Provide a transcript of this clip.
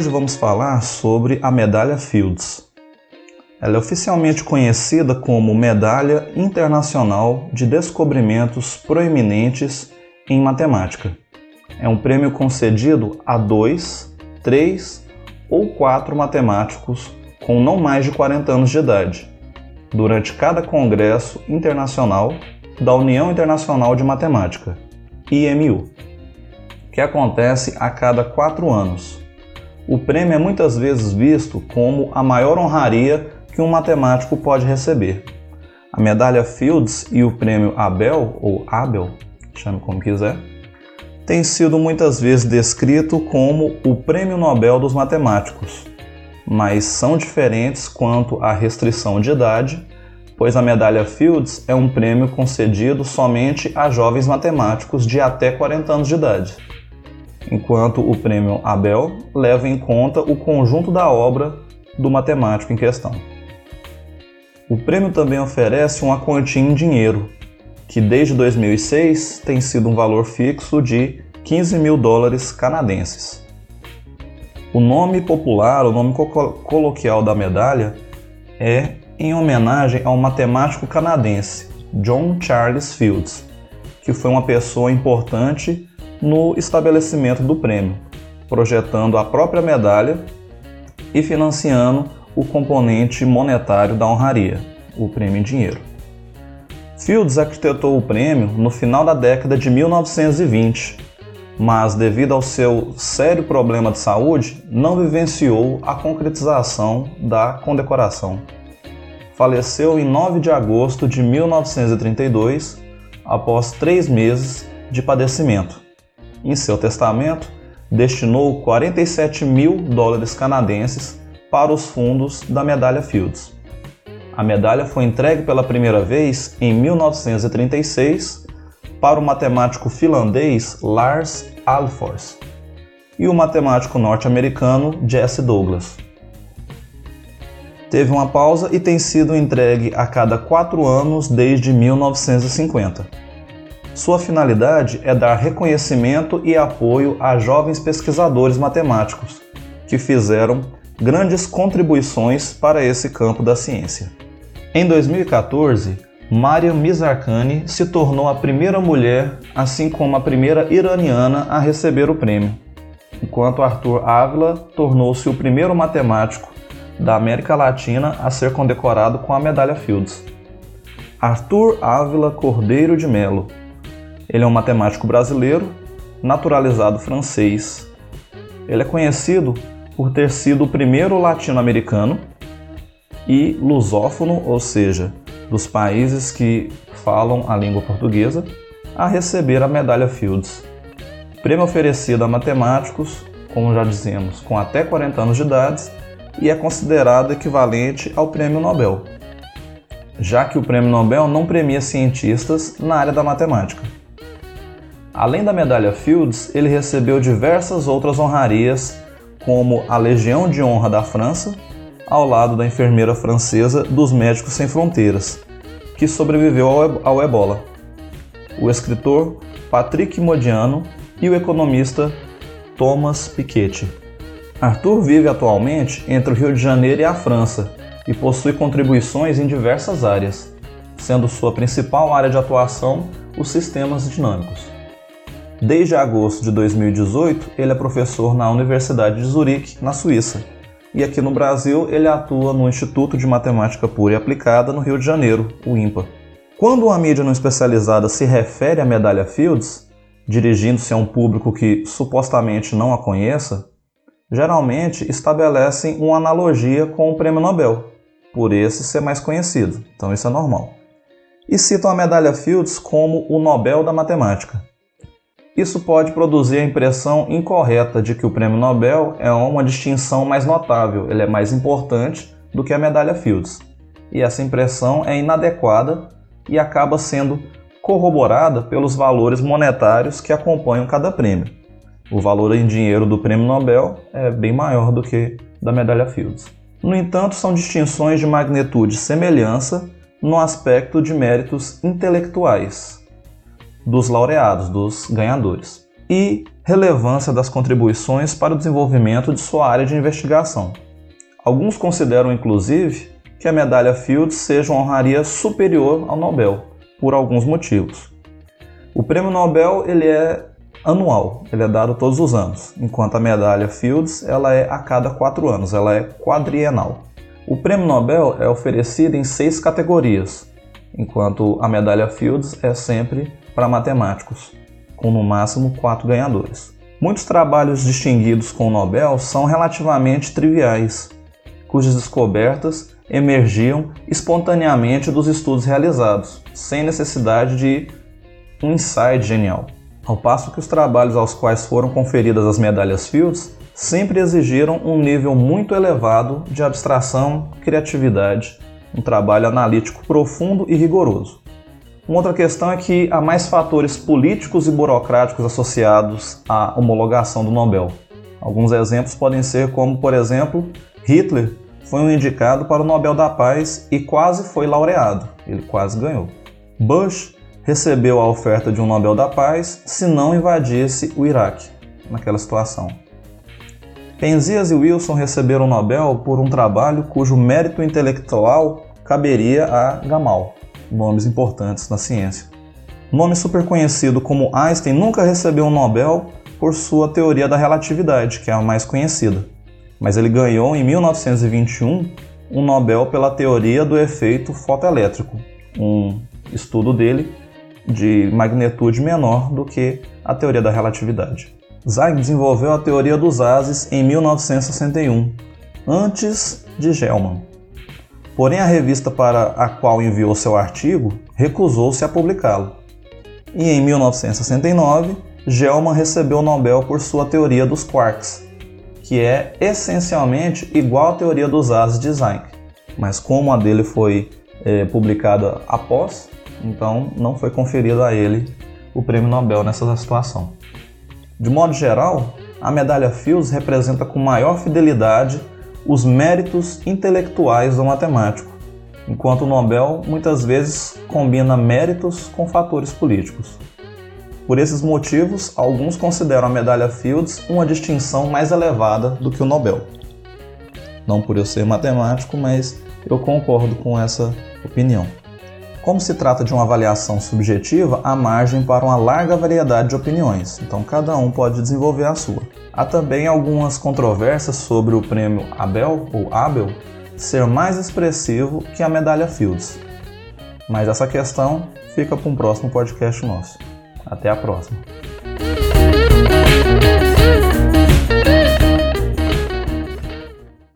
Hoje vamos falar sobre a medalha Fields. Ela é oficialmente conhecida como Medalha Internacional de Descobrimentos Proeminentes em Matemática. É um prêmio concedido a dois, três ou quatro matemáticos com não mais de 40 anos de idade, durante cada congresso internacional da União Internacional de Matemática, IMU, que acontece a cada quatro anos. O prêmio é muitas vezes visto como a maior honraria que um matemático pode receber. A medalha Fields e o prêmio Abel, ou Abel, chame como quiser, tem sido muitas vezes descrito como o prêmio Nobel dos matemáticos, mas são diferentes quanto à restrição de idade, pois a medalha Fields é um prêmio concedido somente a jovens matemáticos de até 40 anos de idade, enquanto o prêmio Abel leva em conta o conjunto da obra do matemático em questão. O prêmio também oferece uma quantia em dinheiro, que desde 2006 tem sido um valor fixo de 15 mil dólares canadenses. O nome popular, o nome coloquial da medalha é em homenagem ao matemático canadense John Charles Fields, que foi uma pessoa importante no estabelecimento do prêmio, projetando a própria medalha e financiando o componente monetário da honraria, o prêmio em dinheiro. Fields arquitetou o prêmio no final da década de 1920 mas devido ao seu sério problema de saúde, não vivenciou a concretização da condecoração. Faleceu em 9 de agosto de 1932, após três meses de padecimento. Em seu testamento, destinou 47 mil dólares canadenses para os fundos da medalha Fields. A medalha foi entregue pela primeira vez em 1936 para o matemático finlandês Lars Alfors e o matemático norte-americano Jesse Douglas. Teve uma pausa e tem sido entregue a cada quatro anos desde 1950. Sua finalidade é dar reconhecimento e apoio a jovens pesquisadores matemáticos que fizeram grandes contribuições para esse campo da ciência. Em 2014, Mariam Mizarkani se tornou a primeira mulher, assim como a primeira iraniana a receber o prêmio, enquanto Arthur Ávila tornou-se o primeiro matemático da América Latina a ser condecorado com a medalha Fields. Arthur Ávila Cordeiro de Melo. Ele é um matemático brasileiro, naturalizado francês. Ele é conhecido por ter sido o primeiro latino-americano e lusófono, ou seja, dos países que falam a língua portuguesa a receber a medalha Fields. Prêmio oferecido a matemáticos, como já dizemos, com até 40 anos de idade e é considerado equivalente ao Prêmio Nobel, já que o Prêmio Nobel não premia cientistas na área da matemática. Além da medalha Fields, ele recebeu diversas outras honrarias, como a Legião de Honra da França ao lado da enfermeira francesa dos Médicos Sem Fronteiras, que sobreviveu ao ebola, o escritor Patrick Modiano e o economista Thomas Piketty. Arthur vive atualmente entre o Rio de Janeiro e a França e possui contribuições em diversas áreas, sendo sua principal área de atuação os sistemas dinâmicos. Desde agosto de 2018, ele é professor na Universidade de Zurique, na Suíça, e aqui no Brasil ele atua no Instituto de Matemática Pura e Aplicada no Rio de Janeiro, o IMPA. Quando uma mídia não especializada se refere à medalha Fields, dirigindo-se a um público que supostamente não a conheça, geralmente estabelecem uma analogia com o Prêmio Nobel, por esse ser mais conhecido, então isso é normal. E citam a medalha Fields como o Nobel da Matemática. Isso pode produzir a impressão incorreta de que o prêmio Nobel é uma distinção mais notável, ele é mais importante do que a medalha Fields. E essa impressão é inadequada e acaba sendo corroborada pelos valores monetários que acompanham cada prêmio. O valor em dinheiro do prêmio Nobel é bem maior do que da medalha Fields. No entanto, são distinções de magnitude semelhança no aspecto de méritos intelectuais, dos laureados, dos ganhadores. e relevância das contribuições para o desenvolvimento de sua área de investigação. Alguns consideram, inclusive, que a medalha Fields seja uma honraria superior ao Nobel, por alguns motivos. O prêmio Nobel ele é anual, ele é dado todos os anos, enquanto a medalha Fields ela é a cada quatro anos, ela é quadrienal. O prêmio Nobel é oferecido em seis categorias, enquanto a medalha Fields é sempre para matemáticos, com no máximo quatro ganhadores. Muitos trabalhos distinguidos com o Nobel são relativamente triviais, cujas descobertas emergiam espontaneamente dos estudos realizados, sem necessidade de um insight genial. Ao passo que os trabalhos aos quais foram conferidas as medalhas Fields sempre exigiram um nível muito elevado de abstração, criatividade, um trabalho analítico profundo e rigoroso. Uma outra questão é que há mais fatores políticos e burocráticos associados à homologação do Nobel. Alguns exemplos podem ser como, por exemplo, Hitler foi um indicado para o Nobel da Paz e quase foi laureado, ele quase ganhou. Bush recebeu a oferta de um Nobel da Paz se não invadisse o Iraque, naquela situação. Penzias e Wilson receberam o Nobel por um trabalho cujo mérito intelectual caberia a Gamal, nomes importantes na ciência. Nome super conhecido como Einstein nunca recebeu um Nobel por sua teoria da relatividade, que é a mais conhecida, mas ele ganhou em 1921 um Nobel pela teoria do efeito fotoelétrico, um estudo dele de magnitude menor do que a teoria da relatividade. Zeiss desenvolveu a teoria dos ases em 1961, antes de Gelman. Porém, a revista para a qual enviou seu artigo recusou-se a publicá-lo. E em 1969, Gelman recebeu o Nobel por sua teoria dos quarks, que é essencialmente igual à teoria dos ases de Zeiss, mas como a dele foi é, publicada após, então não foi conferido a ele o prêmio Nobel nessa situação. De modo geral, a medalha Fields representa com maior fidelidade os méritos intelectuais do matemático, enquanto o Nobel muitas vezes combina méritos com fatores políticos. Por esses motivos, alguns consideram a medalha Fields uma distinção mais elevada do que o Nobel. Não por eu ser matemático, mas eu concordo com essa opinião. Como se trata de uma avaliação subjetiva, há margem para uma larga variedade de opiniões, então cada um pode desenvolver a sua. Há também algumas controvérsias sobre o prêmio Abel ou Abel ser mais expressivo que a medalha Fields. Mas essa questão fica para um próximo podcast nosso. Até a próxima.